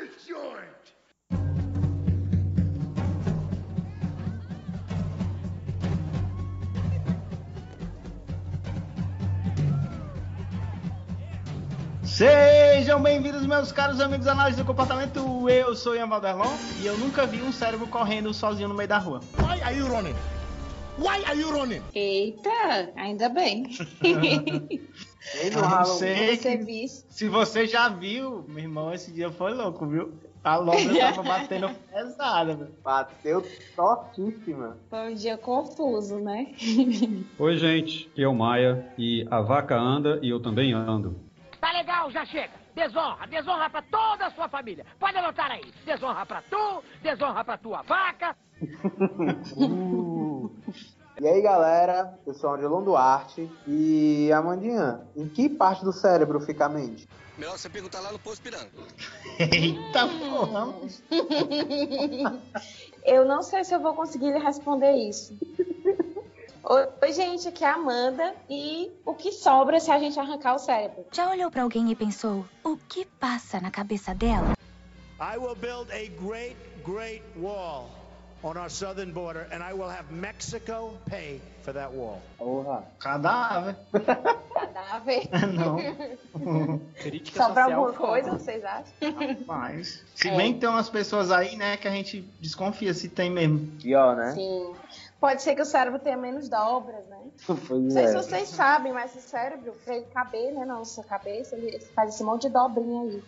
this joint! Sejam bem-vindos, meus caros amigos da análise do comportamento. Eu sou Ian Valderlon e eu nunca vi um cérebro correndo sozinho no meio da rua. Why are you running? Why are you running? Eita, ainda bem. Eu não sei Você que- viu? se você já viu, meu irmão, esse dia foi louco, viu? A lombra tava batendo pesada, velho. Bateu tortíssima. Foi um dia confuso, né? Oi, gente. Aqui é o Maia e a vaca anda e eu também ando. Tá legal, já chega. Desonra, desonra pra toda a sua família. Pode anotar aí. Desonra pra tu, desonra pra tua vaca. E aí, galera, eu sou o Angelon Duarte e Amandinha, em que parte do cérebro fica a mente? Melhor você perguntar lá no Poço Piranga. Eita porra. Eu não sei se eu vou conseguir lhe responder isso. Oi, oi, gente, aqui é a Amanda. E o que sobra se a gente arrancar o cérebro? Já olhou pra alguém e pensou o que passa na cabeça dela? I will build a great, great wall on our southern border, and I will have Mexico pay for that wall. Porra. Cadáver. Cadáver. Não. Sobra alguma coisa, vocês acham? Mas. Se É. bem que tem umas pessoas aí, né, que a gente desconfia se tem mesmo. Pior, né? Sim. Pode ser que o cérebro tenha menos dobras, né? Não sei é. se vocês sabem, mas o cérebro, pra ele caber né, na nossa cabeça, ele faz esse monte de dobrinha aí.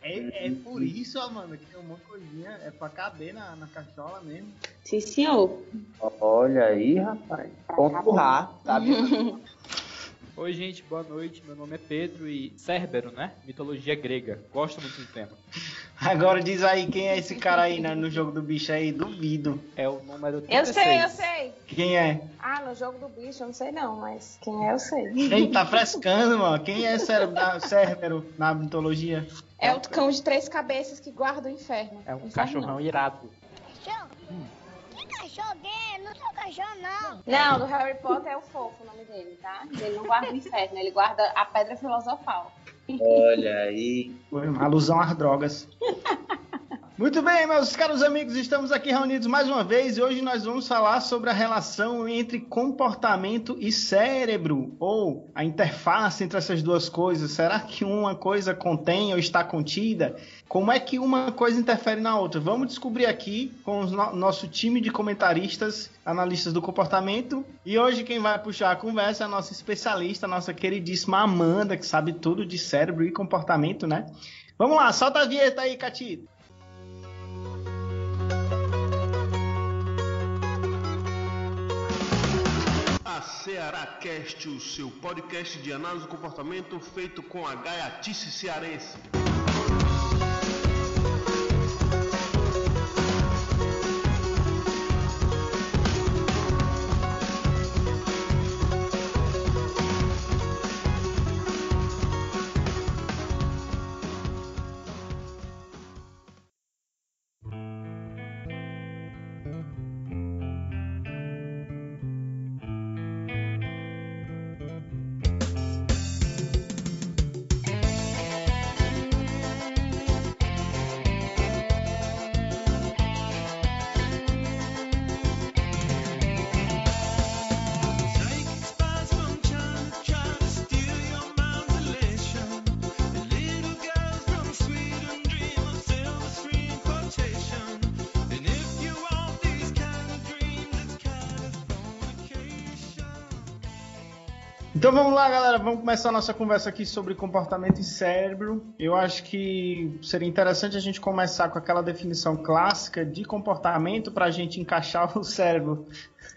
É, é por isso, Amanda, que tem uma coisinha, é pra caber na, na cachola mesmo. Sim, senhor. Olha aí, rapaz. Ponto Rá, sabe? Oi, gente, boa noite. Meu nome é Pedro e Cérbero, né? Mitologia grega. Gosto muito do tema. Agora diz aí quem é esse cara aí né, no jogo do bicho aí, duvido. É o número Eu 36. sei, eu sei. Quem é? Ah, no jogo do bicho, eu não sei não, mas quem é, eu sei. Quem tá frescando, mano? Quem é cérebro da, Cérbero na mitologia? É o cão de três cabeças que guarda o inferno. É um Inferno cachorrão irado. Que cachorro gay? Não sou cachorro, não. Não, do Harry Potter é o fofo o nome dele, tá? Ele não guarda o inferno, ele guarda a pedra filosofal. Olha aí. Foi uma alusão às drogas. Muito bem, meus caros amigos, estamos aqui reunidos mais uma vez e hoje nós vamos falar sobre a relação entre comportamento e cérebro, ou a interface entre essas duas coisas. Será que uma coisa contém ou está contida? Como é que uma coisa interfere na outra? Vamos descobrir aqui com o no- nosso time de comentaristas, analistas do comportamento. E hoje quem vai puxar a conversa é a nossa especialista, a nossa queridíssima Amanda, que sabe tudo de cérebro e comportamento, né? Vamos lá, solta a vinheta aí, Catito. A Ceará Cast, o seu podcast de análise do comportamento feito com a gaiatice cearense. Então vamos lá, galera. Vamos começar a nossa conversa aqui sobre comportamento e cérebro. Eu acho que seria interessante a gente começar com aquela definição clássica de comportamento para a gente encaixar o cérebro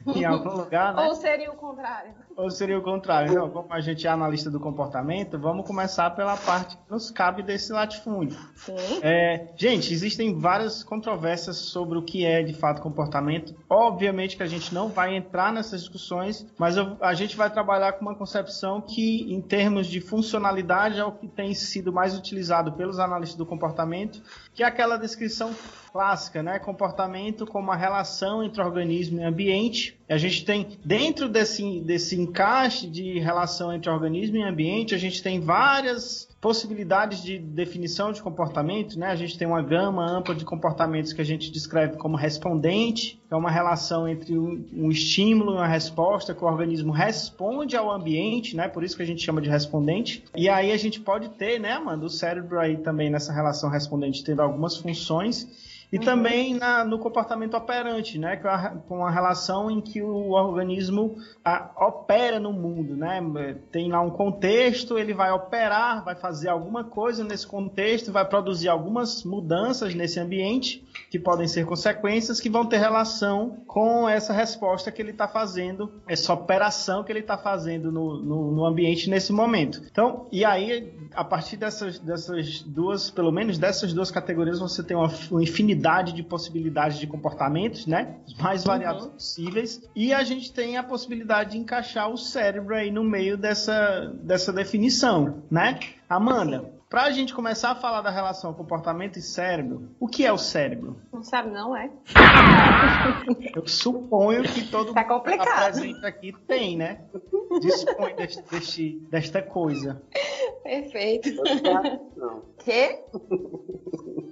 em algum lugar, né? Ou seria o contrário? Ou seria o contrário? Não, como a gente é analista do comportamento, vamos começar pela parte que nos cabe desse latifúndio. Sim. É, gente, existem várias controvérsias sobre o que é de fato comportamento. Obviamente que a gente não vai entrar nessas discussões, mas eu- a gente vai trabalhar com uma concepção que, em termos de funcionalidade, é o que tem sido mais utilizado pelos analistas do comportamento, que é aquela descrição clássica, né? Comportamento como a relação entre organismo e ambiente. A gente tem, dentro desse, desse encaixe de relação entre organismo e ambiente, a gente tem várias possibilidades de definição de comportamento, né? A gente tem uma gama ampla de comportamentos que a gente descreve como respondente, que é uma relação entre um, um estímulo e uma resposta, que o organismo responde ao ambiente, né? Por isso que a gente chama de respondente. E aí a gente pode ter, né, Amanda, o cérebro aí também nessa relação respondente tendo algumas funções e uhum. também na, no comportamento operante, né? Com a relação em que o organismo a, opera no mundo, né? Tem lá um contexto, ele vai operar, vai fazer alguma coisa nesse contexto, vai produzir algumas mudanças nesse ambiente que podem ser consequências que vão ter relação com essa resposta que ele está fazendo, essa operação que ele está fazendo no, no, no, ambiente nesse momento. Então, e aí, a partir dessas, dessas duas, pelo menos dessas duas categorias, você tem uma, uma infinidade de possibilidades de comportamentos, né? Os mais variados uhum. possíveis. E a gente tem a possibilidade de encaixar o cérebro aí no meio dessa, dessa definição, né? Amanda, para a gente começar a falar da relação comportamento e cérebro, o que é o cérebro? Não sabe não, é? Eu suponho que todo tá complicado. presente aqui tem, né? Dispõe deste, deste, desta coisa. Perfeito. Não. Quê?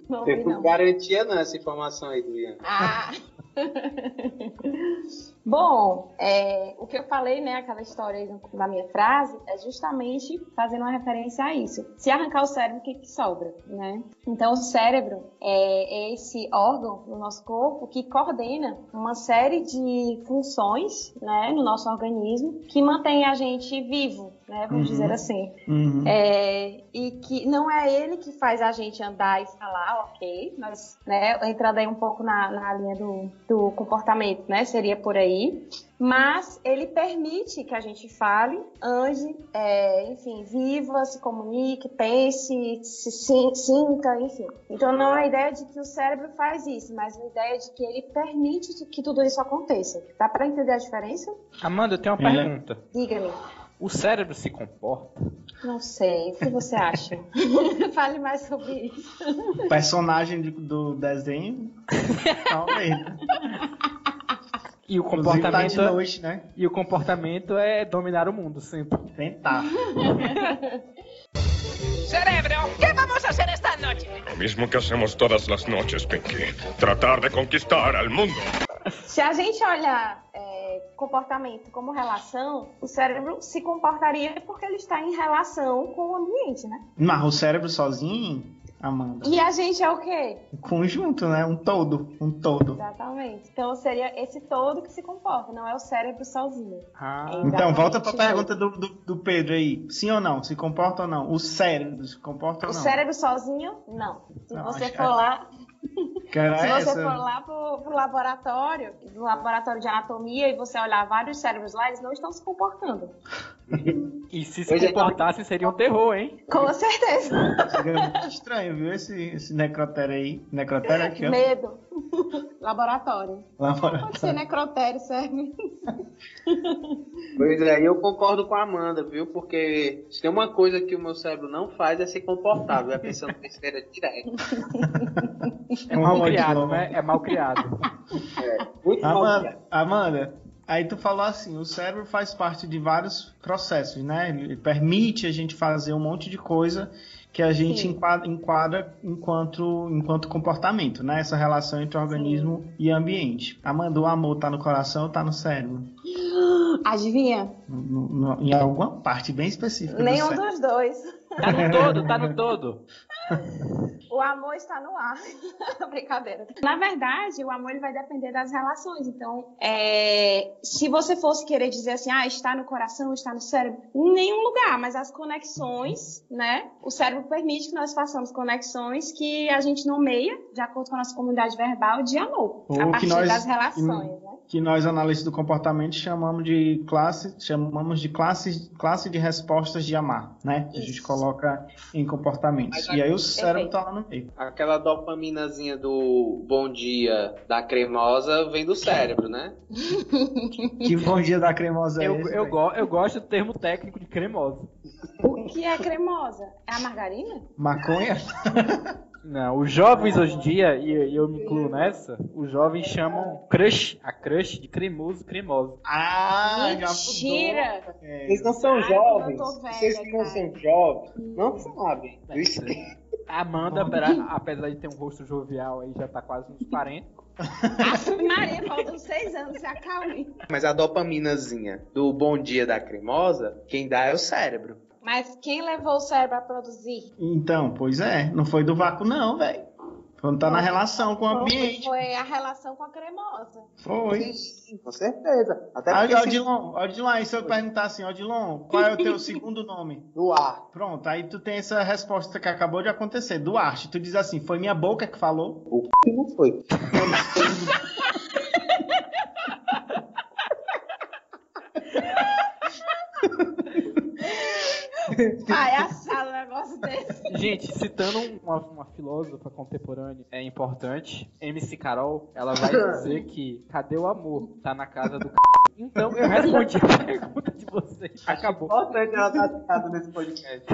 Não, Tem não. garantia não essa informação aí, Juliana. Ah! Bom, é, o que eu falei, né, aquela história aí na minha frase, é justamente fazendo uma referência a isso. Se arrancar o cérebro, o que, que sobra, né? Então, o cérebro é, é esse órgão no nosso corpo que coordena uma série de funções, né, no nosso organismo, que mantém a gente vivo, né, vamos uhum. dizer assim. Uhum. É, e que não é ele que faz a gente andar e falar, ok, mas, né, entrando aí um pouco na, na linha do, do comportamento, né, seria por aí, mas ele permite que a gente fale, ande, é, enfim, viva, se comunique, pense, se sinta, enfim. Então não é a ideia de que o cérebro faz isso, mas a ideia de que ele permite que tudo isso aconteça. Dá para entender a diferença? Amanda, eu tenho uma é. pergunta. Diga-me. O cérebro se comporta? Não sei. O que você acha? Fale mais sobre isso. O personagem do desenho? Talvez. E o comportamento tá noite, né? E o comportamento é dominar o mundo sempre. Tentar. Cerebro, ¿qué vamos a hacer esta noche? Lo mismo que hacemos todas las noches, Pinky. Tratar de conquistar al mundo. Se a gente olhar é, comportamento como relação, o cérebro se comportaria porque ele está em relação com o ambiente, né? Mas o cérebro sozinho, Amanda. E a gente é o quê? Um conjunto, né? Um todo. Um todo. Exatamente. Então seria esse todo que se comporta, não é o cérebro sozinho. Ah. É então, volta para a pergunta do, do, do, Pedro aí. Sim ou não? Se comporta ou não? O cérebro se comporta ou não? O cérebro sozinho, não. Se não, você for lá. Cara, Se você essa... for lá pro, pro laboratório, no laboratório de anatomia, e você olhar vários cérebros lá, eles não estão se comportando. E se se é. comportassem, seria um terror, hein? Com certeza. Seria muito estranho, viu? Esse, esse necrotério aí. Necrotério aqui, ó. Medo. Laboratório. Laboratório. Pode ser necrotério, serve. Pois é, eu concordo com a Amanda, viu? Porque se tem uma coisa que o meu cérebro não faz é ser confortável, é pensando besteira direto. É mal criado, né? É mal criado. É, muito Amanda, mal criado. Amanda, Aí tu falou assim, o cérebro faz parte de vários processos, né? Ele permite a gente fazer um monte de coisa que a gente enquadra, enquadra, enquanto, enquanto comportamento, né? Essa relação entre organismo Sim. e ambiente. Amanda, o amor tá no coração ou tá no cérebro? Adivinha? No, no, em alguma parte bem específica. Nenhum do dos dois. Tá no todo, tá no todo. o amor está no ar. Brincadeira. Na verdade, o amor ele vai depender das relações. Então, é, se você fosse querer dizer assim, ah, está no coração, está no cérebro, em nenhum lugar, mas as conexões, né? O cérebro permite que nós façamos conexões que a gente nomeia, de acordo com a nossa comunidade verbal, de amor. Ou a partir nós, das relações, né? Que nós, analistas do comportamento, chamamos de classe, chamamos de classe, classe de respostas de amar, né? Isso. A gente coloca em comportamentos. Mas, e aí o cérebro tá lá no meio. Aquela dopaminazinha do bom dia da cremosa vem do cérebro, né? que bom dia da cremosa é eu, esse, eu, go eu gosto do termo técnico de cremosa. O que é cremosa? É a margarina? Maconha? Não, os jovens hoje em dia, e eu me incluo nessa, os jovens chamam crush, a crush de cremoso, cremosa. Ah, Mentira! É. Vocês não são Ai, jovens. velha, Vocês que não cara. são jovens, não sabem. A Amanda, apesar- apesar de ter um rosto jovial aí, já tá quase nos 40. Ave Maria, faltam seis anos, se acalme. Mas a dopaminazinha do bom dia da cremosa, quem dá é o cérebro. Mas quem levou o cérebro a produzir? Então, pois é, não foi do vácuo não, velho. Quando tá na relação com o ambiente. Foi a relação com a cremosa. Foi. Com certeza. Até porque se- Odilon, Odilon, aí se eu perguntar assim, Odilon, qual é o teu segundo nome? do ar. Pronto, aí tu tem essa resposta que acabou de acontecer, Duarte. Tu diz assim, foi minha boca que falou? O que não foi? Palhaçada um negócio desse. Gente, citando uma, uma filósofa contemporânea, é importante, MC Carol, ela vai dizer que cadê o amor? Tá na casa do c... Então eu respondi a pergunta de vocês. Acabou. Importante ela estar citada nesse podcast.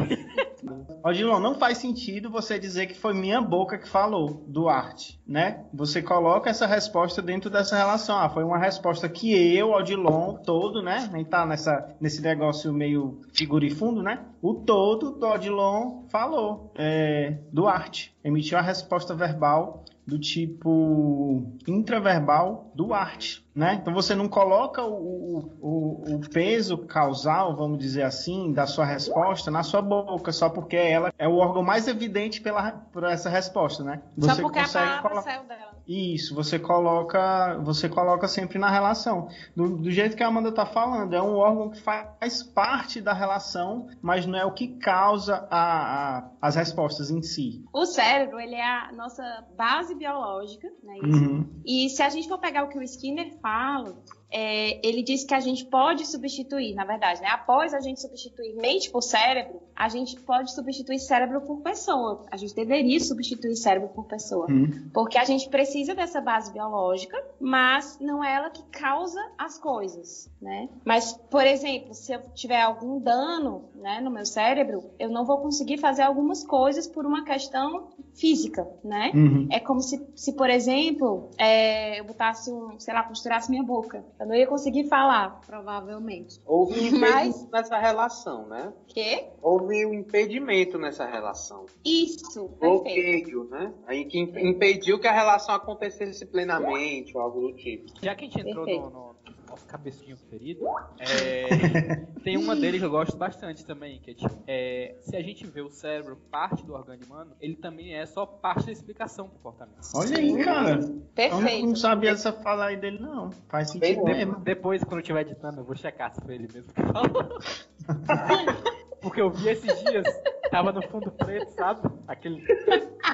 Odilon, não faz sentido você dizer que foi minha boca que falou, Duarte, né? Você coloca essa resposta dentro dessa relação. Ah, foi uma resposta que eu, Odilon, todo, né? Nem tá nessa, nesse negócio meio figura e fundo, né? O todo do Odilon falou. É, Duarte emitiu a resposta verbal do tipo intraverbal Duarte, né? Então você não coloca o, o, o peso causal, vamos dizer assim, da sua resposta na sua boca, só porque ela é o órgão mais evidente pela, por essa resposta, né? Só porque a palavra saiu dela. Isso, você coloca, você coloca sempre na relação. Do, do jeito que a Amanda tá falando, é um órgão que faz parte da relação, mas não é o que causa a, a- as respostas em si. O cérebro, ele é a nossa base biológica, né? Uhum. E se a gente for pegar o que o Skinner fala, é, ele diz que a gente pode substituir, na verdade, né? Após a gente substituir mente por cérebro, a gente pode substituir cérebro por pessoa. A gente deveria substituir cérebro por pessoa. Uhum. Porque a gente precisa dessa base biológica, mas não é ela que causa as coisas, né? Mas, por exemplo, se eu tiver algum dano, né, no meu cérebro, eu não vou conseguir fazer algumas coisas por uma questão física, né? Uhum. É como se, se por exemplo, é, eu botasse um, sei lá, costurasse minha boca. Eu não ia conseguir falar, provavelmente. Houve um impedimento Mas- nessa relação, né? Quê? Houve um impedimento nessa relação. Isso, perfeito. Bloqueio, né? Aí que imp- impediu que a relação acontecesse plenamente, ou algo do tipo. Já que a gente entrou Perfeito. no, no cabecinho ferido, é, tem uma dele que eu gosto bastante também, que é tipo, é, se a gente vê o cérebro parte do organismo humano, ele também é só parte da explicação do comportamento. Olha aí, cara. Eu não, Perfeito. não sabia essa fala aí dele, não. Faz sentido De- mesmo. depois, quando eu estiver editando, eu vou checar se foi ele mesmo que falou. Porque eu vi esses dias, tava no fundo preto, sabe? Aquele.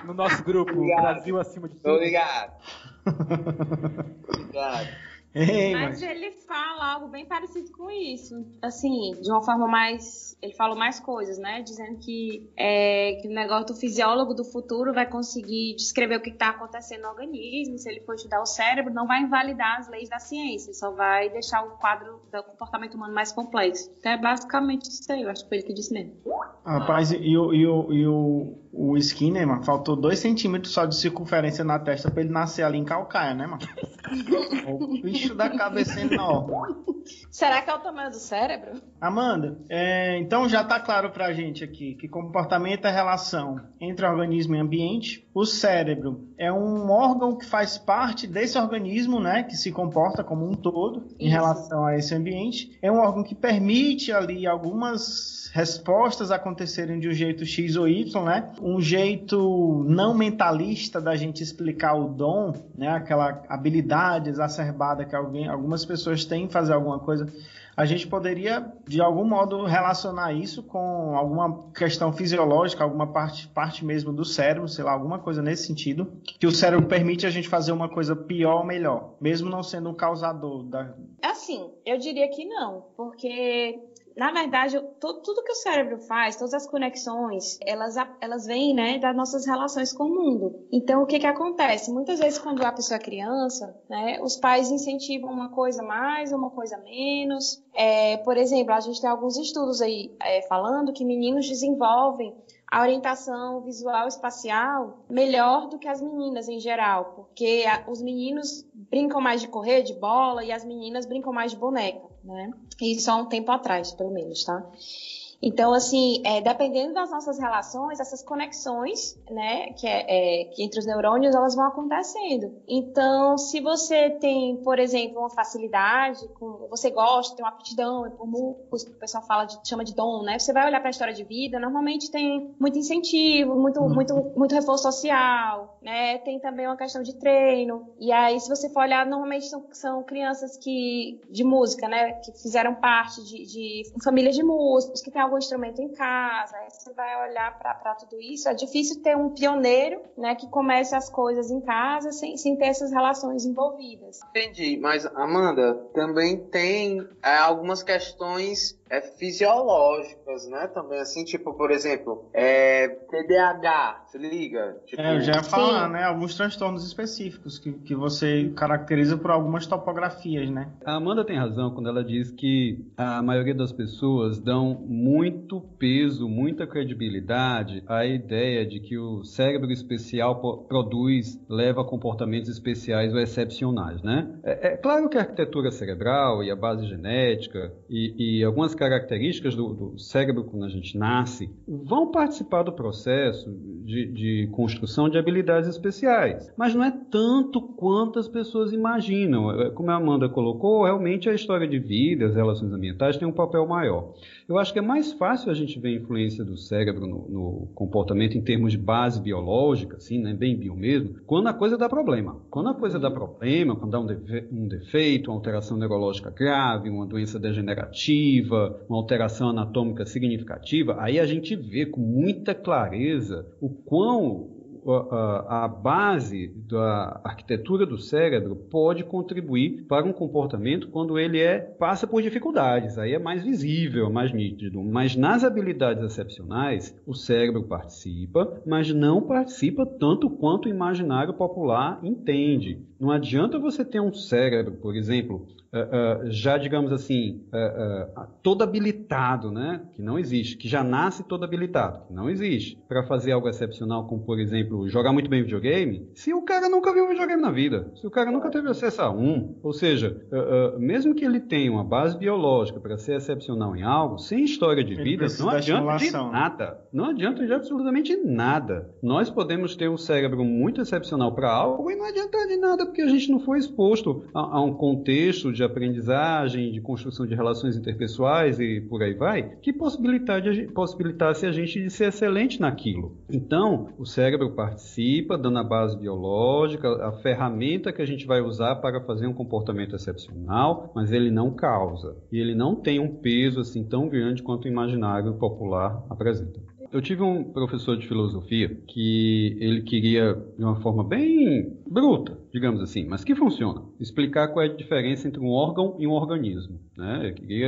No nosso grupo, Obrigado. Brasil acima de tudo. ligado. Obrigado. Ei, Mas mas... ele fala algo bem parecido com isso. Assim, de uma forma mais. Ele falou mais coisas, né? Dizendo que, é, que o negócio do fisiólogo do futuro vai conseguir descrever o que está acontecendo no organismo. Se ele for estudar o cérebro, não vai invalidar as leis da ciência, só vai deixar o quadro do comportamento humano mais complexo. Então é basicamente isso aí, eu acho que foi ele que disse mesmo. Rapaz, e, o, e, o, e o, o Skinner, mano, faltou dois centímetros só de circunferência na testa pra ele nascer ali em Calcaia, né, mano? o bicho da é enorme. Será que é o tamanho do cérebro? Amanda, é, então já tá claro pra gente aqui que comportamento é relação entre organismo e ambiente. O cérebro é um órgão que faz parte desse organismo, né, que se comporta como um todo em Isso. relação a esse ambiente. É um órgão que permite ali algumas respostas acontecerem de um jeito X ou Y, né? Um jeito não mentalista da gente explicar o dom, né? Aquela habilidade exacerbada que alguém, algumas pessoas têm em fazer alguma coisa. A gente poderia, de algum modo, relacionar isso com alguma questão fisiológica, alguma parte, parte mesmo do cérebro, sei lá, alguma coisa nesse sentido, que o cérebro permite a gente fazer uma coisa pior ou melhor, mesmo não sendo um causador da, Assim, eu diria que não, porque na verdade, to- tudo que o cérebro faz, todas as conexões, elas, elas vêm, né, das nossas relações com o mundo. Então, o que que acontece? Muitas vezes, quando a pessoa é criança, né, os pais incentivam uma coisa mais, uma coisa menos. É, por exemplo, a gente tem alguns estudos aí é, falando que meninos desenvolvem a orientação visual espacial melhor do que as meninas em geral, porque os meninos brincam mais de correr, de bola, e as meninas brincam mais de boneca, né? Isso há um tempo atrás, pelo menos, tá? Então, assim, é, dependendo das nossas relações, essas conexões, né, que, é, é, que entre os neurônios, elas vão acontecendo. Então, se você tem, por exemplo, uma facilidade, com, você gosta, tem uma aptidão por músicos, que o pessoal fala de, chama de dom, né? Você vai olhar para a história de vida, normalmente tem muito incentivo, muito, uhum. muito, muito reforço social, né? Tem também uma questão de treino. E aí, se você for olhar, normalmente são, são crianças que de música, né, que fizeram parte de, de famílias de músicos, que tem algum instrumento em casa, aí você vai olhar para tudo isso. É difícil ter um pioneiro né, que comece as coisas em casa sem, sem ter essas relações envolvidas. Entendi, mas Amanda, também tem é, algumas questões é, fisiológicas, né? Também, assim, tipo, por exemplo, é, TDAH, se liga? Tipo, é, eu já ia falar, né? Alguns transtornos específicos que, que você caracteriza por algumas topografias, né? A Amanda tem razão quando ela diz que a maioria das pessoas dão muito peso, muita credibilidade à ideia de que o cérebro especial produz, leva a comportamentos especiais ou excepcionais, né? É, é claro que a arquitetura cerebral e a base genética e, e algumas características do, do, cérebro quando a gente nasce vão participar do processo de, de, construção de habilidades especiais. Mas não é tanto quanto as pessoas imaginam. É, como a Amanda colocou, realmente a história de vida, as relações ambientais tem um papel maior. Eu acho que é mais fácil a gente ver a influência do cérebro no, no comportamento em termos de base biológica, assim, né, bem bio mesmo, quando a coisa dá problema. Quando a coisa dá problema, quando dá um, defe um defeito, uma alteração neurológica grave, uma doença degenerativa, uma alteração anatômica significativa, aí a gente vê com muita clareza o quão a, a, base da arquitetura do cérebro pode contribuir para um comportamento quando ele é passa por dificuldades. Aí é mais visível, mais nítido. Mas nas habilidades excepcionais, o cérebro participa, mas não participa tanto quanto o imaginário popular entende. Não adianta você ter um cérebro, por exemplo, uh, uh, já, digamos assim, uh, todo habilitado, né? Que não existe, que já nasce todo habilitado, que não existe, para fazer algo excepcional, como por exemplo, jogar muito bem videogame, se o cara nunca viu videogame na vida, se o cara nunca teve acesso a um, ou seja, mesmo que ele tenha uma base biológica para ser excepcional em algo, sem história de vida, não adianta de nada. Não adianta de absolutamente nada. Nós podemos ter um cérebro muito excepcional para algo e não adianta de nada porque a gente não foi exposto a, a um contexto de de aprendizagem, de construção de relações interpessoais e por aí vai, que possibilitasse a gente de ser excelente naquilo. Então, o cérebro participa, dando a base biológica, a ferramenta que a gente vai usar para fazer um comportamento excepcional, mas ele não causa. E ele não tem um peso assim tão grande quanto o imaginário popular apresenta. Eu tive um professor de filosofia que ele queria, de uma forma bem bruta, digamos assim, mas que funciona, explicar qual é a diferença entre um órgão e um organismo. Né? E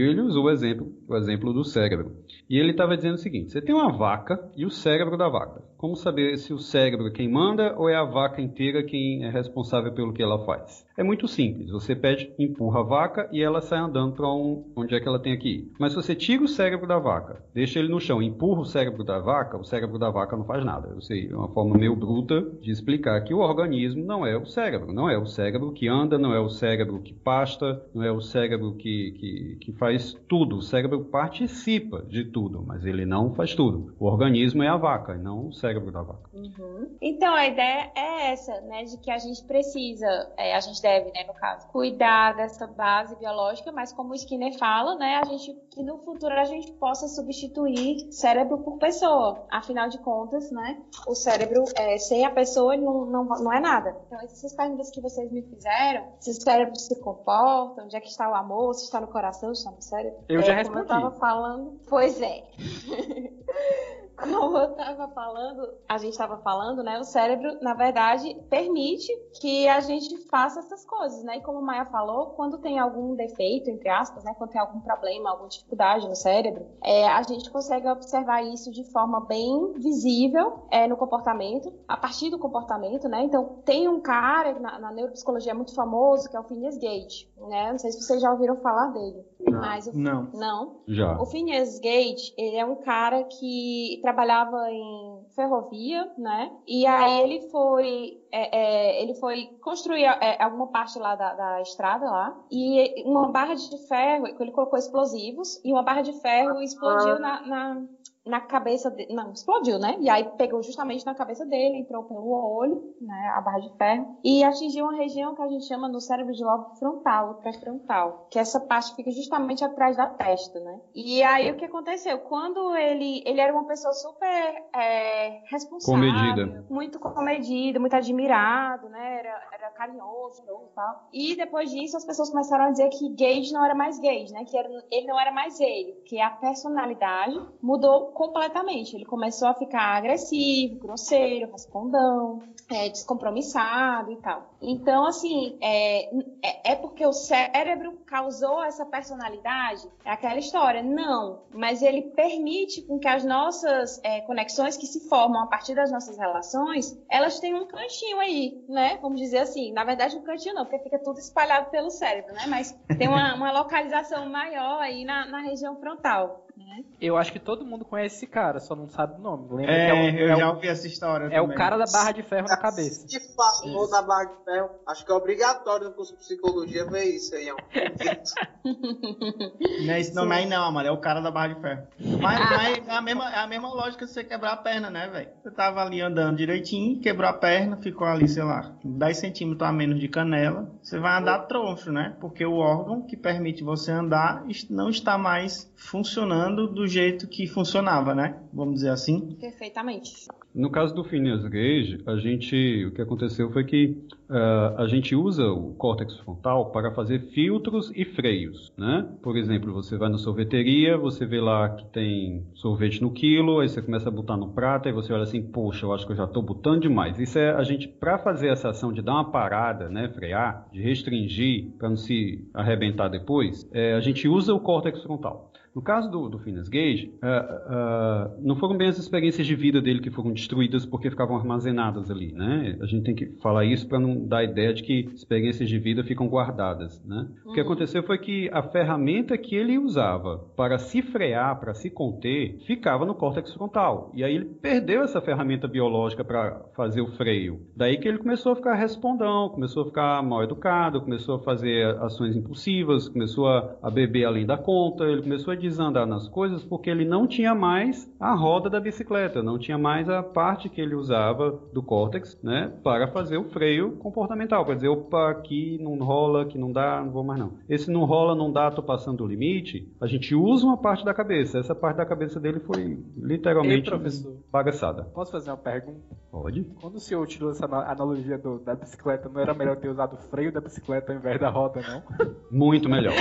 ele usou o exemplo, o exemplo do cérebro. E ele estava dizendo o seguinte: você tem uma vaca e o cérebro da vaca. Como saber se o cérebro é quem manda ou é a vaca inteira quem é responsável pelo que ela faz? É muito simples. Você pede, empurra a vaca e ela sai andando para um, onde é que ela tem que ir. Mas se você tira o cérebro da vaca, deixa ele no chão, empurra o cérebro da vaca, o cérebro da vaca não faz nada. Eu sei, é uma forma meio bruta de explicar que o organismo não é o cérebro. Não é o cérebro que anda, não é o cérebro que pasta, não é o cérebro que, que, que faz tudo. O cérebro participa de tudo, mas ele não faz tudo. O organismo é a vaca e não o cérebro da vaca. Uhum. Então a ideia é essa, né, de que a gente precisa, é, a gente deve, né, no caso, cuidar dessa base biológica, mas como o Skinner fala, né, a gente que no futuro a gente possa substituir cérebro por pessoa. Afinal de contas, né, o cérebro é, sem a pessoa não, não, não é nada. Então essas perguntas que vocês me fizeram, se o cérebro se comporta, onde é que está o amor, se está no coração, se está no cérebro. Eu já é, respondi. Como eu estava falando, pois é. como eu estava falando, a gente estava falando, né? O cérebro, na verdade, permite que a gente faça essas coisas, né? E como a Maia falou, quando tem algum defeito, entre aspas, né? Quando tem algum problema, alguma dificuldade no cérebro, é, a gente consegue observar isso de forma bem visível é, no comportamento, a partir do comportamento, né? Então, tem um cara na, na neuropsicologia muito famoso, que é o Phineas Gage, né? Não sei se vocês já ouviram falar dele. Não. Mas o, não. Não? Já. O Phineas Gage, ele é um cara que trabalhava em ferrovia, né? E aí ele foi, é, é, ele foi construir é, alguma parte lá da, da, estrada lá. E uma barra de ferro, ele colocou explosivos e uma barra de ferro explodiu na, na na cabeça dele, não, explodiu, né? E aí pegou justamente na cabeça dele, entrou pelo olho, né, a barra de ferro, e atingiu uma região que a gente chama no cérebro de lobo frontal, o pré-frontal, que essa parte fica justamente atrás da testa, né? E aí o que aconteceu? Quando ele, ele era uma pessoa super é, responsável, comedida. muito comedido, muito admirado, né? Era, era carinhoso e tal. E depois disso as pessoas começaram a dizer que Gage não era mais Gage, né? Que era, ele não era mais ele, que a personalidade mudou completamente. Ele começou a ficar agressivo, grosseiro, respondão, é, descompromissado e tal. Então, assim, é, é, é porque o cérebro causou essa personalidade? É aquela história? Não, mas ele permite com que as nossas é, conexões que se formam a partir das nossas relações, elas tenham um cantinho aí, né? Vamos dizer assim. Na verdade, um cantinho não, porque fica tudo espalhado pelo cérebro, né? Mas tem uma, uma localização maior aí na, na região frontal. Né? Eu acho que todo mundo conhece esse cara, só não sabe o nome. Lembra é, que é o, eu é já ouvi essa história. É também. o cara da barra de ferro na cabeça. Se falou da barra de ferro, acho que é obrigatório no curso de psicologia ver isso aí. É um... não é esse nome aí não, mano. É o cara da barra de ferro. Mas, mas é, a mesma, é a mesma lógica de você quebrar a perna, né, velho? Você tava ali andando direitinho, quebrou a perna, ficou ali, sei lá, 10 centímetros a menos de canela. Você vai andar troncho, né? Porque o órgão que permite você andar não está mais funcionando do jeito que funcionava, né? Vamos dizer assim. Perfeitamente. No caso do Phineas Gage, a gente, o que aconteceu foi que uh, a gente usa o córtex frontal para fazer filtros e freios, né? Por exemplo, você vai na sorveteria, você vê lá que tem sorvete no quilo, aí você começa a botar no prato, e você olha assim, poxa, eu acho que eu já estou botando demais. Isso é a gente, para fazer essa ação de dar uma parada, né, frear, de restringir, para não se arrebentar depois, é, a gente usa o córtex frontal. No caso do, do Phineas Gage, uh, uh, não foram bem as experiências de vida dele que foram destruídas porque ficavam armazenadas ali, né? A gente tem que falar isso para não dar a ideia de que experiências de vida ficam guardadas, né? Uhum. O que uhum. aconteceu foi que a ferramenta que ele usava para se frear, para se conter, ficava no córtex frontal. E aí ele perdeu essa ferramenta biológica para fazer o freio. Daí que ele começou a ficar respondão, começou a ficar mal educado, começou a fazer ações impulsivas, começou a, a beber além da conta, ele começou a desandar nas coisas porque ele não tinha mais a roda da bicicleta, não tinha mais a parte que ele usava do córtex, né, para fazer o freio comportamental, para dizer, opa, aqui não rola, aqui não dá, não vou mais não. Esse não rola, não dá, tô passando o limite, a gente usa uma parte da cabeça, essa parte da cabeça dele foi literalmente Ei, bagaçada. Posso fazer uma pergunta? Pode. Quando o senhor utilizou essa analogia do, da bicicleta, não era melhor ter usado o freio da bicicleta ao invés da roda, não? Muito melhor.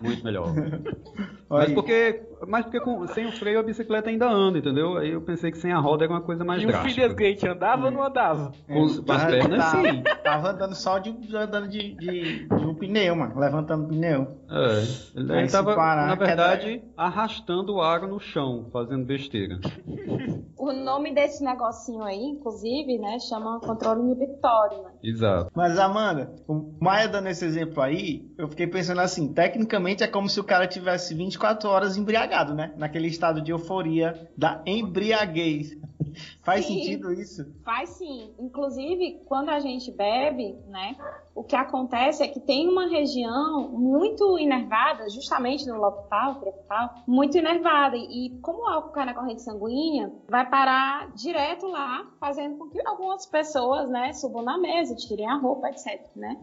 Muito melhor. Mas porque, mas porque com, sem o freio a bicicleta ainda anda, entendeu? Aí eu pensei que sem a roda era uma coisa mais e drástica. E o Phineas Gate andava ou não andava? Com, os, com as pernas, tá, sim. Tava andando só de, andando de, de, de, um pneu, mano. Levantando o pneu. É. Ele, ele tava, parar, na verdade, arrastando o ar no chão, fazendo besteira. O nome desse negocinho aí, inclusive, né, chama controle inibitório, né? Exato. Mas, Amanda, o Maia dando esse exemplo aí, eu fiquei pensando assim, tecnicamente é como se o cara tivesse 24 horas embriagado, né? Naquele estado de euforia da embriaguez. Faz sim, sentido isso? Faz sim. Inclusive, quando a gente bebe, né? O que acontece é que tem uma região muito inervada, justamente no lobo prefrontal, muito inervada. E como o álcool cai na corrente sanguínea, vai parar direto lá, fazendo com que algumas pessoas, né, subam na mesa, tirem a roupa, etc, né?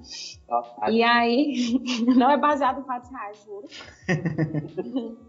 E aí, não é baseado em fatos reais, juro.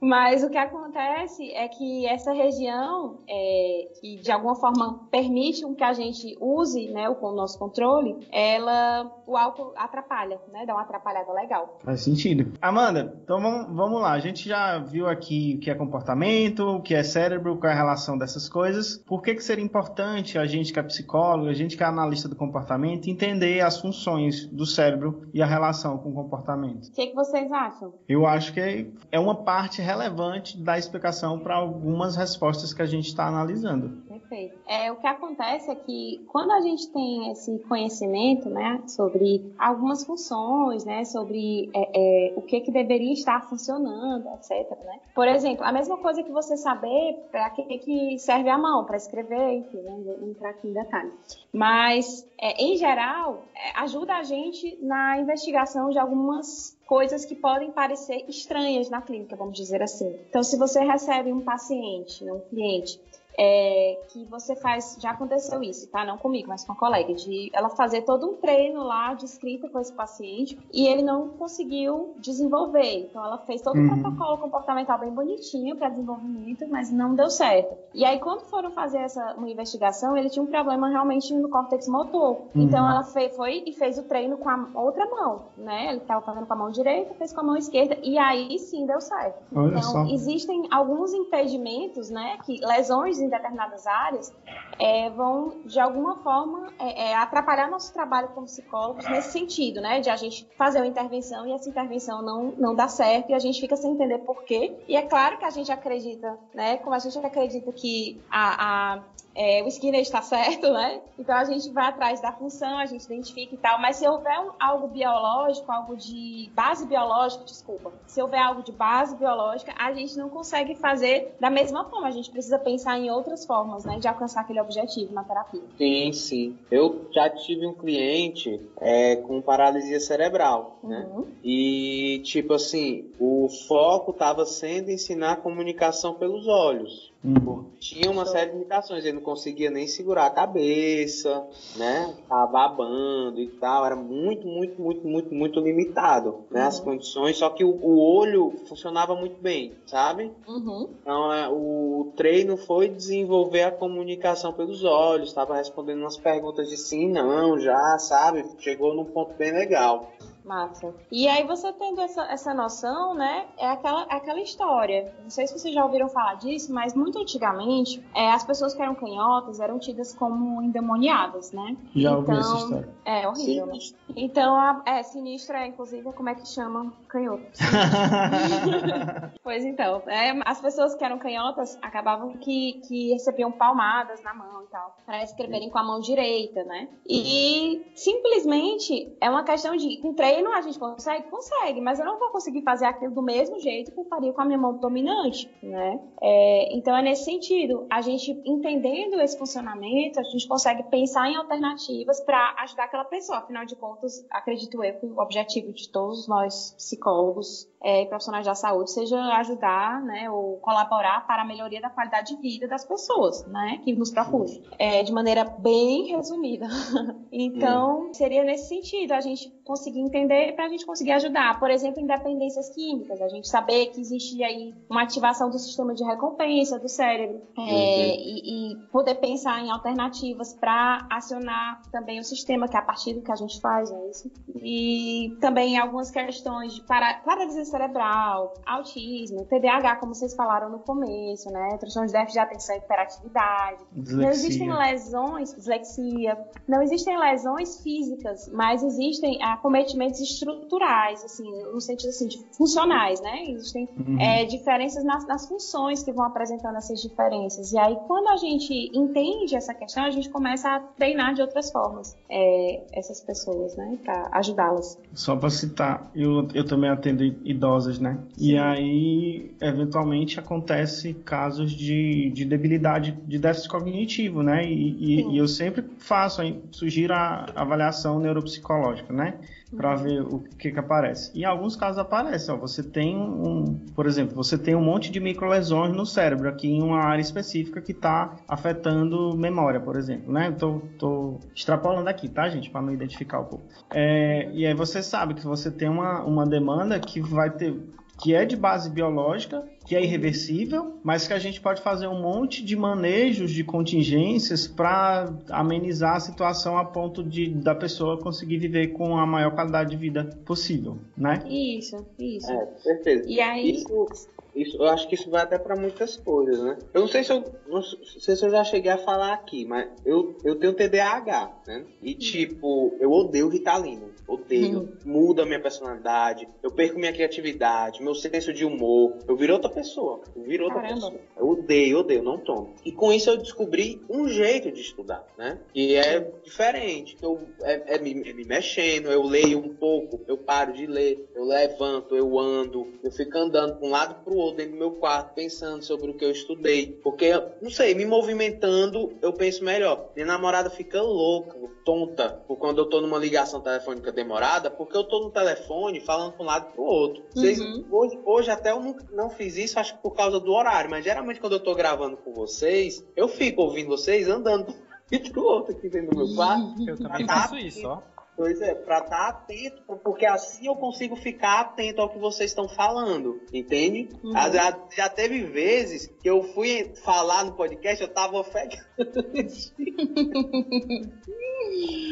Mas o que acontece é que essa região, é, que de alguma forma permite que a gente use né, o, o nosso controle, ela, o álcool atrapalha, né? Dá uma atrapalhada legal. Faz sentido. Amanda, então vamos, vamos lá. A gente já viu aqui o que é comportamento, o que é cérebro, qual é a relação dessas coisas. Por que, que seria importante a gente que é psicólogo, a gente que é analista do comportamento, entender as funções do cérebro e a relação com o comportamento? O que, que vocês acham? Eu acho que é uma parte relevante da explicação para algumas respostas que a gente está analisando. Perfeito. É, o que acontece é que quando a gente tem esse conhecimento, né, sobre algumas funções, né, sobre é, é, o que que deveria estar funcionando, etc, né? Por exemplo, a mesma coisa que você saber para que que serve a mão, para escrever, enfim, né, vou entrar aqui em detalhe. Mas, é, em geral, é, ajuda a gente na investigação de algumas coisas que podem parecer estranhas na clínica, vamos dizer assim. Então, se você recebe um paciente, um cliente, é, que você faz, já aconteceu isso, tá? Não comigo, mas com a colega, de ela fazer todo um treino lá de escrita com esse paciente e ele não conseguiu desenvolver. Então ela fez todo um Uhum. protocolo comportamental bem bonitinho para desenvolvimento, mas não deu certo. E aí quando foram fazer essa uma investigação, ele tinha um problema realmente no córtex motor. Uhum. Então ela fe- foi e fez o treino com a outra mão, né? Ele estava fazendo com a mão direita, fez com a mão esquerda e aí sim deu certo. Olha então só. existem alguns impedimentos, né? Que lesões em determinadas áreas é, vão de alguma forma é, é, atrapalhar nosso trabalho como psicólogos nesse sentido, né? De a gente fazer uma intervenção e essa intervenção não, não dá certo e a gente fica sem entender por quê. E é claro que a gente acredita, né? Como a gente acredita que a, a é, o Skinner está certo, né? Então a gente vai atrás da função, a gente identifica e tal. Mas se houver um- algo biológico, algo de base biológica, desculpa, se houver algo de base biológica, a gente não consegue fazer da mesma forma. A gente precisa pensar em outras formas, né, de alcançar aquele objetivo na terapia. Sim, sim. Eu já tive um cliente é, com paralisia cerebral, né? E, tipo assim, o foco estava sendo ensinar a comunicação pelos olhos. Tinha uma série de limitações, ele não conseguia nem segurar a cabeça, né? Tava babando e tal, era muito, muito, muito, muito, muito limitado, né? As condições, só que o, o olho funcionava muito bem, sabe? Uhum. Então, é, o treino foi desenvolver a comunicação pelos olhos, estava respondendo umas perguntas de sim, não, já, sabe? Chegou num ponto bem legal. Massa. E aí você tendo essa, essa noção, né, é aquela, aquela história. Não sei se vocês já ouviram falar disso, mas muito antigamente, é, as pessoas que eram canhotas eram tidas como endemoniadas, né? Já ouvi então, essa história. É horrível. né? Então, a, é, sinistro é, inclusive, como é que chama canhoto. Pois então, é, as pessoas que eram canhotas acabavam que, que recebiam palmadas na mão e tal, para escreverem com a mão direita, né? E simplesmente é uma questão de, com treino a gente consegue? Consegue, mas eu não vou conseguir fazer aquilo do mesmo jeito que eu faria com a minha mão dominante, né? É, então é nesse sentido, a gente entendendo esse funcionamento, a gente consegue pensar em alternativas para ajudar aquela pessoa. Afinal de contas, acredito eu que o objetivo de todos nós psicólogos é, e profissionais da saúde seja ajudar, né, ou colaborar para a melhoria da qualidade de vida das pessoas, né, que nos procuram, é, de maneira bem resumida. então, seria nesse sentido a gente conseguir entender para a gente conseguir ajudar, por exemplo, em dependências químicas, a gente saber que existe aí uma ativação do sistema de recompensa do cérebro é, Uhum. e, e poder pensar em alternativas para acionar também o sistema, que é a partir do que a gente faz, é isso. E também algumas questões de para, paralisia cerebral, autismo, TDAH, como vocês falaram no começo, né? Transtorno de déficit de atenção e hiperatividade. Não Dislexia. existem lesões, dislexia, não existem lesões físicas, mas existem acometimentos estruturais, assim, no sentido assim, de funcionais, né? Existem Uhum. é, diferenças nas, nas funções que vão apresentando essas diferenças. E aí, quando a gente entende essa questão, a gente começa a treinar de outras formas é, essas pessoas, né? Para ajudá-las. Só para citar, eu, eu também atendo idosas, né? E aí, eventualmente, acontece casos de, de debilidade de déficit cognitivo, né? E, e- e eu sempre faço, sugiro a avaliação neuropsicológica, né? Para ver o que que aparece. Em alguns casos aparece, ó, você tem um, por exemplo, você tem um monte de microlesões no cérebro aqui em uma área específica que está afetando memória, por exemplo, né? Eu tô, tô extrapolando aqui, tá, gente, para não identificar o povo. É, e aí você sabe que você tem uma, uma demanda que vai ter que é de base biológica, que é irreversível, mas que a gente pode fazer um monte de manejos de contingências para amenizar a situação a ponto de da pessoa conseguir viver com a maior qualidade de vida possível, né? Isso, isso. É, certeza. E aí- Isso, isso, eu acho que isso vai até para muitas coisas, né? Eu não sei se eu, não sei se eu já cheguei a falar aqui, mas eu, eu tenho TDAH, né? E tipo, eu odeio Ritalina. Odeio. Muda a minha personalidade. Eu perco minha criatividade, meu senso de humor. Eu viro outra pessoa. Virou outra Caramba. pessoa. Eu odeio, odeio, não tomo. E com isso eu descobri um jeito de estudar, né? E é diferente. Eu, é, é me, é me mexendo, eu leio um pouco, eu paro de ler, eu levanto, eu ando, eu fico andando de um lado pro outro dentro do meu quarto, pensando sobre o que eu estudei. Porque, não sei, me movimentando, eu penso melhor. Minha namorada fica louca, tonta, por quando eu tô numa ligação telefônica demorada, porque eu tô no telefone falando pra um lado e pro outro. Vocês, Uhum. hoje, hoje até eu não, não fiz isso, acho que por causa do horário, mas geralmente quando eu tô gravando com vocês, eu fico ouvindo vocês andando pro outro aqui dentro do meu quarto. Eu também tá faço isso, ó. Pois é, pra estar atento, porque assim eu consigo ficar atento ao que vocês estão falando, entende? Uhum. Ah, Já, já teve vezes que eu fui falar no podcast, eu tava ofegante.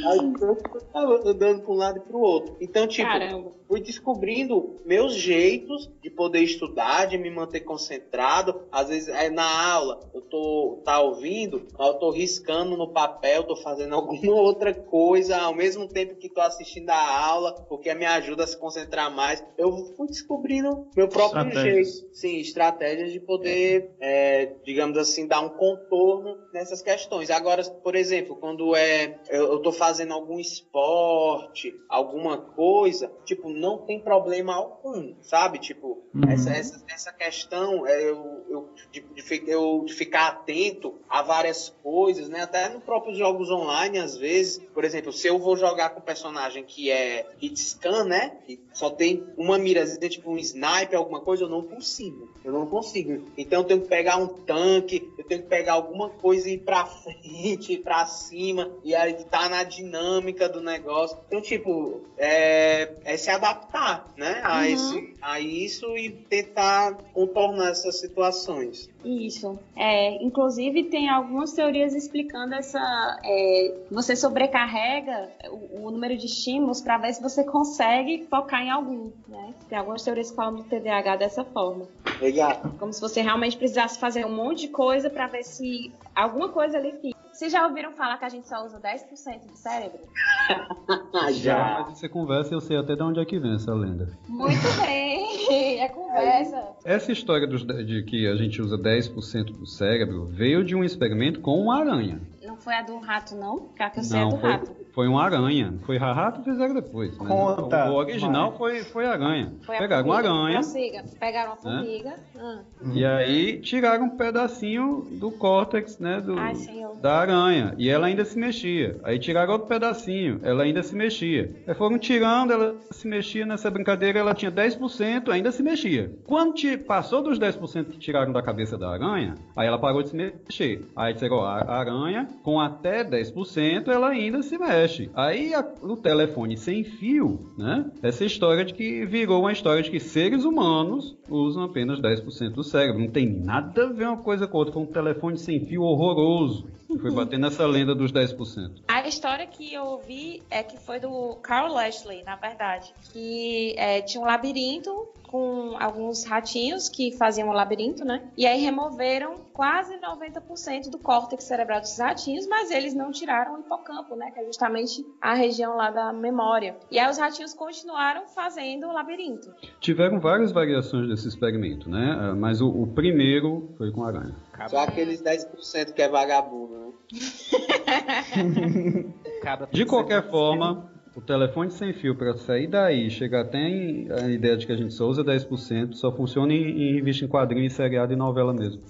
Aí eu tava andando pra um lado e pro outro. Então, tipo, Caramba. fui descobrindo meus jeitos de poder estudar, de me manter concentrado. Às vezes, é na aula, eu tô tá ouvindo, eu tô riscando no papel, tô fazendo alguma outra coisa ao mesmo tempo que tô assistindo a aula, porque me ajuda a se concentrar mais. Eu fui descobrindo meu próprio jeito. Sim, estratégias de poder, é, digamos assim, dar um contorno nessas questões. Agora, por exemplo, quando é eu, tô fazendo algum esporte, alguma coisa, tipo, não tem problema algum, sabe? Tipo, Uhum. essa, essa, essa questão é, eu, eu, de, de eu de ficar atento a várias coisas, né? Até nos próprios jogos online, às vezes, por exemplo, se eu vou jogar com um personagem que é hit scan, né? Que só tem uma mirazinha, tipo um sniper, alguma coisa, eu não consigo. Eu não consigo. Então eu tenho que pegar um tanque, tenho que pegar alguma coisa e ir pra frente, ir pra cima, e aí tá na dinâmica do negócio. Então, tipo, é, é se adaptar, né? A, Uhum. esse, a isso e tentar contornar essas situações. Isso. É, inclusive, tem algumas teorias explicando essa. é, você sobrecarrega o, o número de estímulos para ver se você consegue focar em algum. Né? Tem algumas teorias que falam do TDAH dessa forma. Legal. Como se você realmente precisasse fazer um monte de coisa para ver se alguma coisa ali fica. Vocês já ouviram falar que a gente só usa 10% do cérebro? Já, mas você conversa e eu sei até de onde é que vem essa lenda. Muito bem, é conversa. Essa história dos- de que a gente usa 10% do cérebro veio de um experimento com uma aranha. Não foi a do rato, não? Porque a que eu sei é Não, do foi, rato. Foi uma aranha. Foi rato fizeram depois. mas Conta, o, original foi, foi aranha. Foi Pegaram uma aranha Prossiga. Pegaram uma formiga. Ah. e aí tiraram um pedacinho do córtex, né, do, Ai, da aranha. E ela ainda se mexia. Aí tiraram outro pedacinho, ela ainda se mexia. Aí foram tirando, ela se mexia nessa brincadeira, ela tinha 10%, ainda se mexia. Quando ti- passou dos 10% que tiraram da cabeça da aranha, aí ela parou de se mexer. Aí disseram, ó, a aranha com até 10% ela ainda se mexe. Aí a- o telefone sem fio, né? Essa história de que virou uma história de que seres humanos usam apenas 10% do cérebro. Não tem nada a ver uma coisa com outra. Foi um telefone sem fio horroroso. Foi bater nessa lenda dos 10%. A história que eu ouvi é que foi do Carl Lashley, na verdade. Que é, tinha um labirinto com alguns ratinhos que faziam o labirinto, né? E aí removeram quase 90% do córtex cerebral dos ratinhos, mas eles não tiraram o hipocampo, né? Que é justamente a região lá da memória. E aí os ratinhos continuaram fazendo o labirinto. Tiveram várias variações desse experimento, né? Ah, Mas o, o primeiro foi com aranha. Só aqueles 10% que é vagabundo, né? De qualquer forma, o telefone sem fio para sair daí, chegar até em- a ideia de que a gente só usa 10%, só funciona em, em revista em quadrinho, seriado e novela mesmo.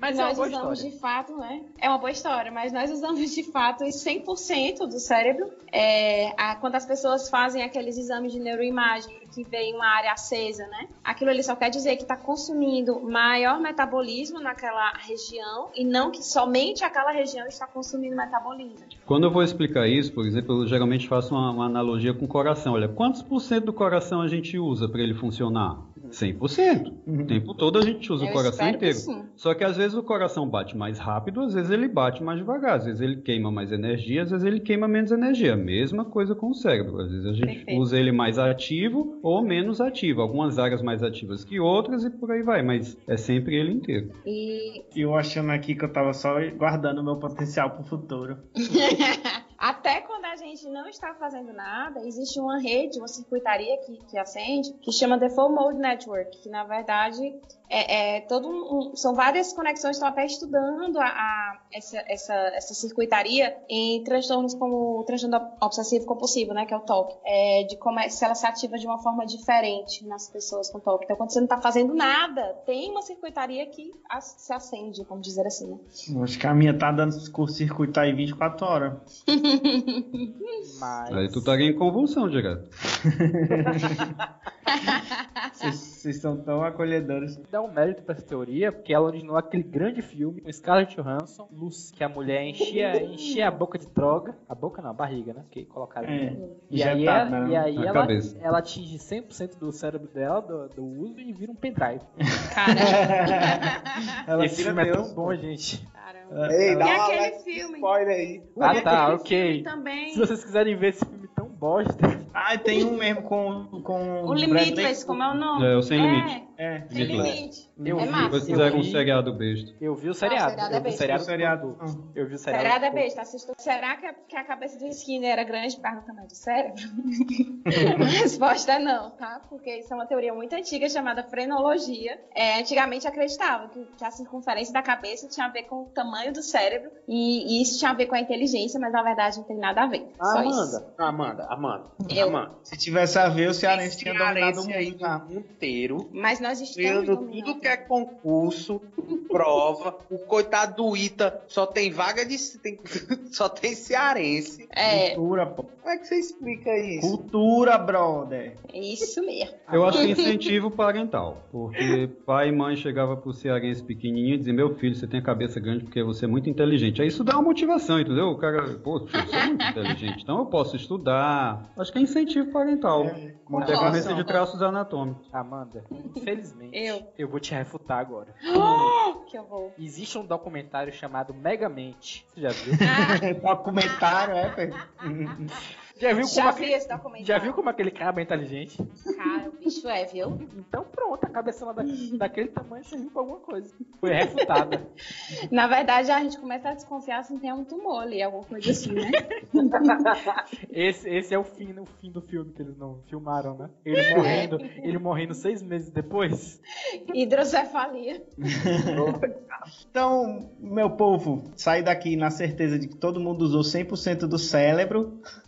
Mas é uma nós boa usamos história. de fato, né? É uma boa história, mas nós usamos de fato os 100% do cérebro. É, a- quando as pessoas fazem aqueles exames de neuroimagem que vem uma área acesa, né? Aquilo ali só quer dizer que está consumindo maior metabolismo naquela região e não que somente aquela região está consumindo metabolismo. Quando eu vou explicar isso, por exemplo, eu geralmente faço uma, uma analogia com o coração. Olha, quantos por cento do coração a gente usa para ele funcionar? 100%. O tempo todo a gente usa Eu o coração que inteiro. sim. Só que às vezes o coração bate mais rápido, às vezes ele bate mais devagar, às vezes ele queima mais energia, às vezes ele queima menos energia. Mesma coisa com o cérebro. Às vezes a gente Perfeito. usa ele mais ativo ou menos ativo. Algumas áreas mais ativas que outras e por aí vai, mas é sempre ele inteiro. E E eu achando aqui que eu tava só guardando o meu potencial pro futuro. Até quando a gente não está fazendo nada, existe uma rede, uma circuitaria que, que acende, que chama Default Mode Network, que na verdade é, é todo um, são várias conexões, estão até estudando a, a, essa, essa, essa circuitaria em transtornos como o transtorno obsessivo compulsivo, né, que é o TOC, é, de como é, se ela se ativa de uma forma diferente nas pessoas com TOC. Então, quando você não está fazendo nada, tem uma circuitaria que se acende, vamos dizer assim, né? Acho que a minha tá dando curto-circuito aí 24 horas. Mas... Aí tu estaria em convulsão direto. Vocês são tão acolhedores. Dá um mérito pra essa teoria, porque ela originou aquele grande filme com Scarlett Johansson, Lucy, que a mulher enchia, enchia a boca de droga. A boca não, a barriga, né? Que colocaram. É, e, aí, ela, né? e aí ela, ela atinge 100% do cérebro dela, do, do, uso, e vira um pendrive. Cara, esse filme é tão bom, gente. Caramba. Ei, dá e aquele filme. Spoiler aí. Ah, tá, ok. Se vocês quiserem ver esse filme tão bosta. Ah, tem um mesmo com. com o Limitless, como é o nome? É, o Sem Limite. É, Limite. Eu é vi, massa. Depois fizeram um seriado besta. Eu vi o seriado. Não, o seriado é besta. Eu vi o seriado. Eu vi o seriado. Seriado é besta. Assistiu. Será que a, que a cabeça do Skinner era grande por causa do tamanho do cérebro? a resposta é não, tá? Porque isso é uma teoria muito antiga chamada frenologia. É, antigamente acreditava que, que, a circunferência da cabeça tinha a ver com o tamanho do cérebro e, e, isso tinha a ver com a inteligência, mas na verdade não tem nada a ver. Amanda, isso. Amanda, Amanda. Eu. Amanda. Se tivesse a ver, o Cearense tinha dominado o mundo inteiro. Mas nós estamos tudo que é concurso, prova. O coitado do Ita só tem vaga de. Tem, só tem cearense. É. Cultura, pô. Como é que você explica isso? Cultura, brother. Isso mesmo. Eu acho que é incentivo parental. Porque pai e mãe chegava pro cearense pequenininho e dizia: Meu filho, você tem a cabeça grande porque você é muito inteligente. Aí isso dá uma motivação, entendeu? O cara, pô, eu sou muito inteligente, então eu posso estudar. Acho que é incentivo parental. É. Decorrência de traços anatômicos. Amanda, infelizmente, eu, eu vou te refutar agora. que eu vou. Existe um documentário chamado Megamente. Você já viu? Ah. documentário, é, Já viu, já, como aquele, já viu como aquele cara é inteligente? Cara, o bicho é, viu? Então pronto, a cabeça da, daquele tamanho serviu pra alguma coisa. Foi refutada. Na verdade, a gente começa a desconfiar se não tem um tumor ali, alguma coisa assim, né? esse, esse é o fim, o fim do filme que eles não filmaram, né? Ele morrendo, ele morrendo seis meses depois. Hidrocefalia. então, meu povo, sair daqui na certeza de que todo mundo usou 100% do cérebro.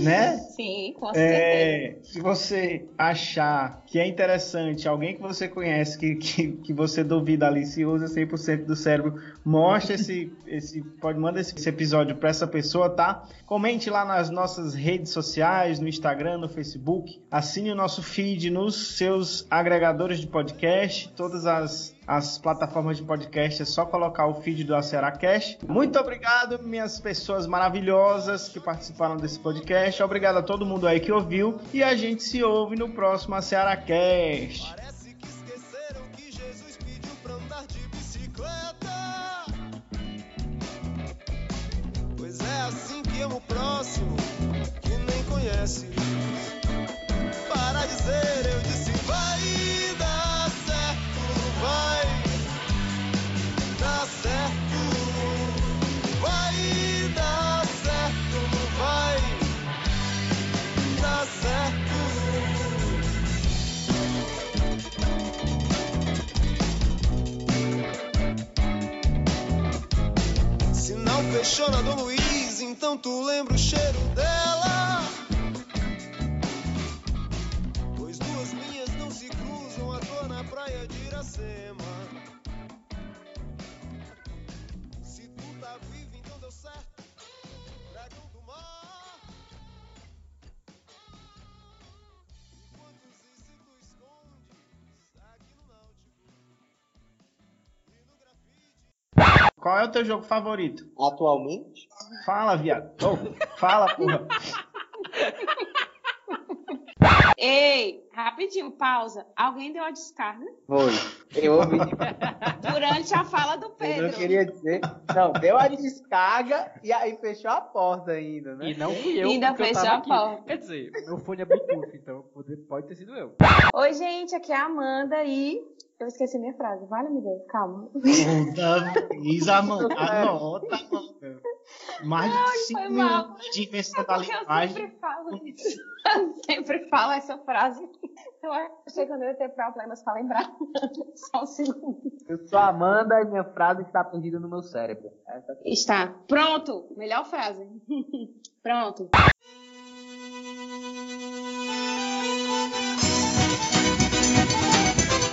né? Sim, com certeza. É, se você achar que é interessante, alguém que você conhece, que, que, que você duvida ali se usa 100% do cérebro, mostre esse, esse pode mandar esse, esse episódio para essa pessoa, tá? Comente lá nas nossas redes sociais, no Instagram, no Facebook, assine o nosso feed nos seus agregadores de podcast, todas as as plataformas de podcast, é só colocar o feed do Aceracast. Muito obrigado, minhas pessoas maravilhosas que participaram desse podcast. Obrigado a todo mundo aí que ouviu. E a gente se ouve no próximo bicicleta. Pois é assim que amo o próximo, que nem conhece. Fechou na Dom Luiz, então tu lembra o cheiro dela. Pois duas linhas não se cruzam à toa na praia de Iracema. Qual é o teu jogo favorito? Atualmente? Fala, viado. Oh, fala, porra. Ei, rapidinho, pausa. Alguém deu a descarga? Foi. Eu ouvi. Durante a fala do Pedro. Eu queria dizer. Não, deu a descarga e aí fechou a porta ainda, né? E não fui eu. Ainda fechou a porta. Quer dizer, meu fone é Bluetooth, então pode ter sido eu. Oi, gente, aqui é a Amanda e eu esqueci minha frase. Vale, me Deus, calma. Puta vez, Amanda. Anota, Amanda. Mais de 5 minutos de invenção é da linguagem. Eu sempre falo isso. Eu sempre falo essa frase. Eu achei que eu não ia ter problemas pra lembrar. Só um segundo. Eu sou a Amanda e minha frase está perdida no meu cérebro. Essa... Está. Pronto. Melhor frase. Pronto.